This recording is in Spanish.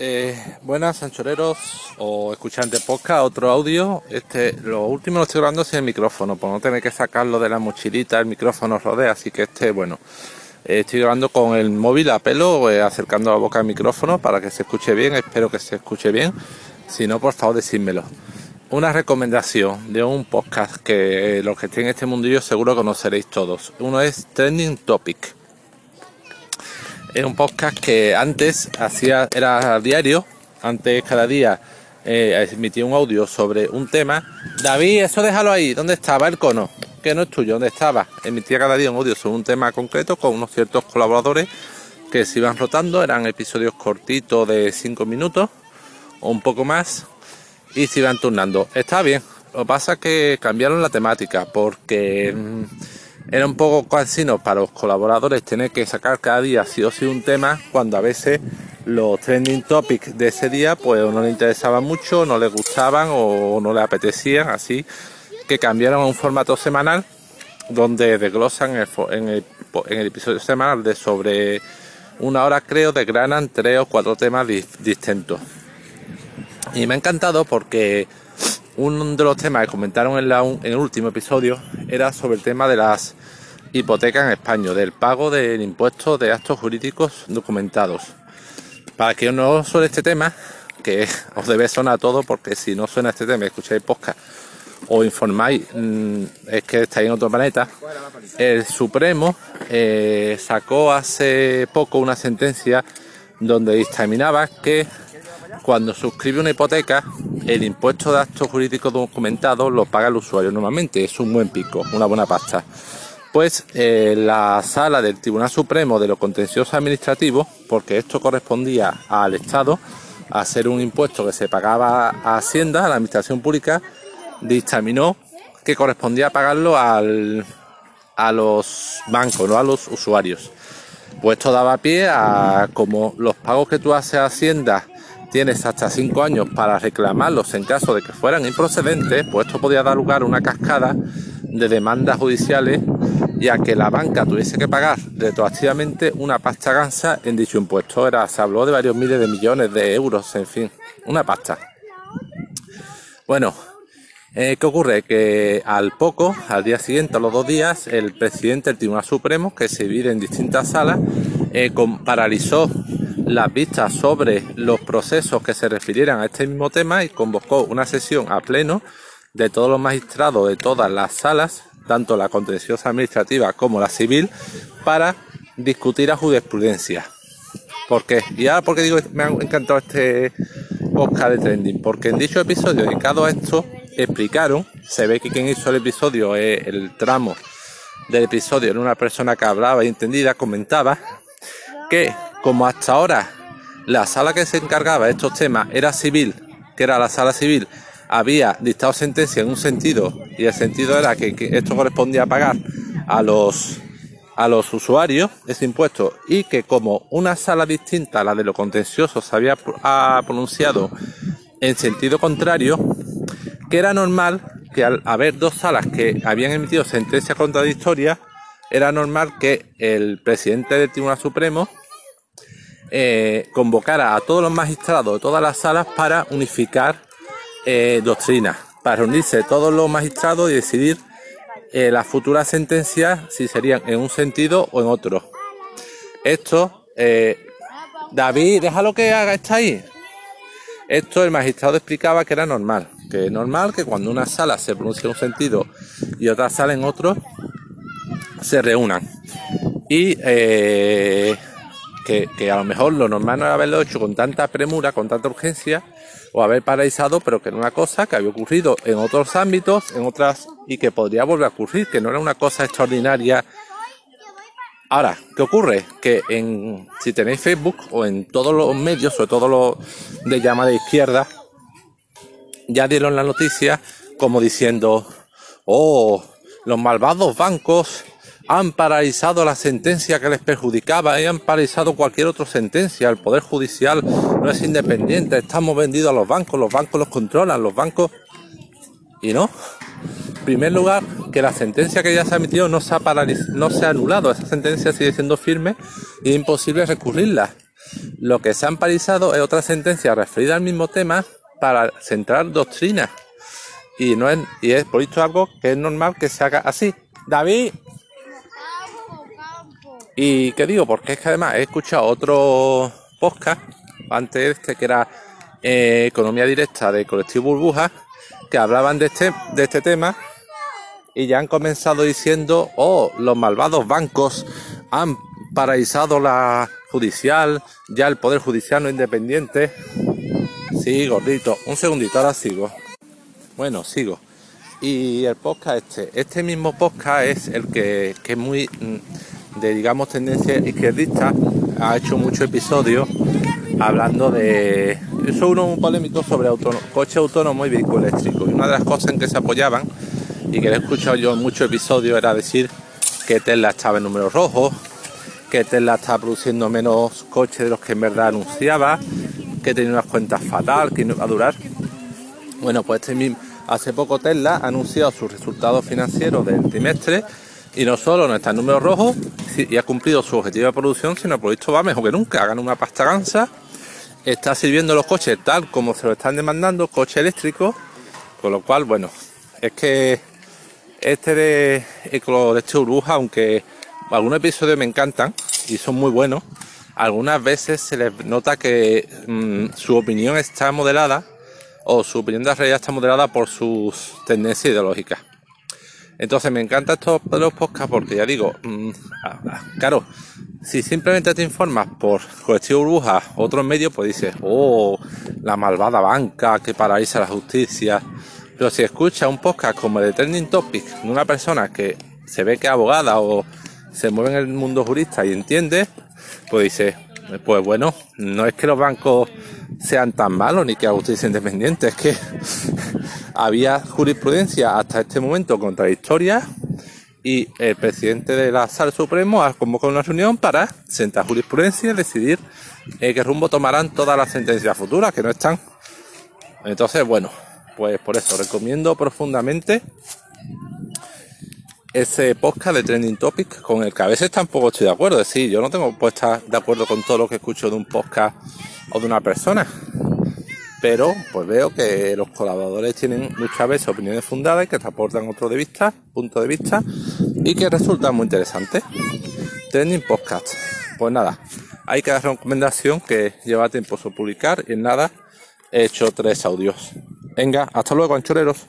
Eh, buenas, anchoreros o escuchantes podcast, otro audio. Este, lo último lo estoy grabando sin el micrófono, por no tener que sacarlo de la mochilita, el micrófono rodea, así que este, bueno, eh, estoy grabando con el móvil a pelo, eh, acercando la boca al micrófono para que se escuche bien, espero que se escuche bien. Si no, por favor, decídmelo. Una recomendación de un podcast que los que estén en este mundillo seguro conoceréis todos. Uno es Trending Topic era un podcast que antes hacía, era diario, antes cada día eh, emitía un audio sobre un tema. David, eso déjalo ahí, ¿dónde estaba el cono? Que no es tuyo, ¿dónde estaba? Emitía cada día un audio sobre un tema concreto con unos ciertos colaboradores que se iban rotando, eran episodios cortitos de 5 minutos o un poco más y se iban turnando. Está bien, lo que pasa es que cambiaron la temática porque... Mm, era un poco cansino para los colaboradores tener que sacar cada día sí o sí un tema cuando a veces los trending topics de ese día pues no les interesaban mucho, no les gustaban o no les apetecían, así que cambiaron a un formato semanal donde desglosan en el, episodio semanal de sobre una hora creo desgranan tres o cuatro temas distintos. Y me ha encantado porque uno de los temas que comentaron en, en, el último episodio era sobre el tema de las hipotecas en España, del pago del impuesto de actos jurídicos documentados. Para que no suene este tema, que os debe sonar todo, porque si no suena este tema, escucháis podcast o informáis, mm, es que estáis en otro planeta. El Supremo eh, sacó hace poco una sentencia donde dictaminaba que cuando suscribe una hipoteca, el impuesto de actos jurídicos documentados lo paga el usuario normalmente, es un buen pico, una buena pasta. Pues eh, la sala del Tribunal Supremo de lo Contencioso Administrativo, porque esto correspondía al Estado, a ser un impuesto que se pagaba a Hacienda, a la Administración Pública, dictaminó que correspondía pagarlo al, a los bancos, no a los usuarios. Pues esto daba pie a como los pagos que tú haces a Hacienda tienes hasta cinco años para reclamarlos en caso de que fueran improcedentes, pues esto podía dar lugar a una cascada de demandas judiciales y a que la banca tuviese que pagar retroactivamente una pasta gansa en dicho impuesto. Era, se habló de varios miles de millones de euros, en fin, una pasta. Bueno, eh, ¿qué ocurre? Que al poco, al día siguiente, a los dos días, el presidente del Tribunal Supremo, que se divide en distintas salas, eh, paralizó las vistas sobre los procesos que se refirieran a este mismo tema y convocó una sesión a pleno de todos los magistrados de todas las salas, tanto la contenciosa administrativa como la civil, para discutir a jurisprudencia. ¿Por qué? Y ahora porque digo me ha encantado este podcast de trending, porque en dicho episodio dedicado a esto explicaron, se ve que quien hizo el episodio, el tramo del episodio era una persona que hablaba y entendida, comentaba que como hasta ahora la sala que se encargaba de estos temas era civil, que era la sala civil, había dictado sentencia en un sentido y el sentido era que, esto correspondía a pagar a los a los usuarios ese impuesto y que como una sala distinta a la de lo contencioso se había pronunciado en sentido contrario, que era normal que al haber dos salas que habían emitido sentencias contradictorias, era normal que el presidente del Tribunal Supremo eh, convocara a todos los magistrados de todas las salas para unificar eh, doctrinas, para reunirse todos los magistrados y decidir eh, las futuras sentencias si serían en un sentido o en otro. Esto, eh, David, déjalo que haga, está ahí. Esto el magistrado explicaba que era normal, que es normal que cuando una sala se pronuncia en un sentido y otra sala en otro, se reúnan. Y eh, que, a lo mejor lo normal no era haberlo hecho con tanta premura, con tanta urgencia, o haber paralizado, pero que era una cosa que había ocurrido en otros ámbitos, en otras, y que podría volver a ocurrir, que no era una cosa extraordinaria. Ahora, ¿qué ocurre? Que en, si tenéis Facebook o en todos los medios, sobre todo los de llama de izquierda, ya dieron la noticia como diciendo, oh, los malvados bancos han paralizado la sentencia que les perjudicaba y han paralizado cualquier otra sentencia. El Poder Judicial no es independiente, estamos vendidos a los bancos, los bancos los controlan, los bancos... Y no. En primer lugar, que la sentencia que ya se ha emitido no se ha, no se ha anulado, esa sentencia sigue siendo firme y es imposible recurrirla. Lo que se han paralizado es otra sentencia referida al mismo tema para centrar doctrina. Y no es, y es por esto algo que es normal que se haga así. David. Y qué digo, porque es que además he escuchado otro podcast antes de este que era eh, Economía Directa de Colectivo Burbuja, que hablaban de este, de este tema y ya han comenzado diciendo, oh, los malvados bancos han paralizado la judicial, ya el poder judicial no independiente. Sí, gordito, un segundito, ahora sigo. Bueno, sigo. Y el podcast este, este mismo podcast es el que, que muy mm, de digamos tendencia izquierdista, ha hecho muchos episodios hablando de. Eso uno un polémico sobre coche autónomo y vehículo eléctrico. Y una de las cosas en que se apoyaban, y que he escuchado yo en muchos episodios, era decir que Tesla estaba en números rojos, que Tesla estaba produciendo menos coches de los que en verdad anunciaba, que tenía unas cuentas fatal, que no iba a durar. Bueno, pues este hace poco Tesla ha anunciado sus resultados financieros del trimestre y no solo no está en números rojos y ha cumplido su objetivo de producción, sino por esto va mejor que nunca. Hagan una pasta gansa está sirviendo los coches tal como se lo están demandando, coche eléctrico, con lo cual, bueno, es que este de de este burbuja, aunque algunos episodios me encantan y son muy buenos, algunas veces se les nota que mm, su opinión está modelada o su opinión de la realidad está modelada por sus tendencias ideológicas. Entonces me encanta estos los podcasts porque ya digo, mm, ah, ah, claro, si simplemente te informas por colectivo burbuja, otros medios, pues dices, oh, la malvada banca que paraliza la justicia. Pero si escuchas un podcast como el de Trending Topic de una persona que se ve que es abogada o se mueve en el mundo jurista y entiende, pues dices, pues bueno, no es que los bancos sean tan malos ni que a justicia independiente, es que había jurisprudencia hasta este momento contradictoria y el presidente de la Sala Supremo ha convocado una reunión para sentar jurisprudencia y decidir eh, qué rumbo tomarán todas las sentencias futuras que no están. Entonces, bueno, pues por eso recomiendo profundamente ese podcast de Trending Topic con el que a veces tampoco estoy de acuerdo. Es decir, yo no tengo pues estar de acuerdo con todo lo que escucho de un podcast o de una persona. Pero pues veo que los colaboradores tienen muchas veces opiniones fundadas que te aportan otro de vista, punto de vista y que resultan muy interesantes. Trending Podcast. Pues nada, hay que dar recomendación que lleva tiempo su publicar y en nada he hecho tres audios. Venga, hasta luego, anchoreros.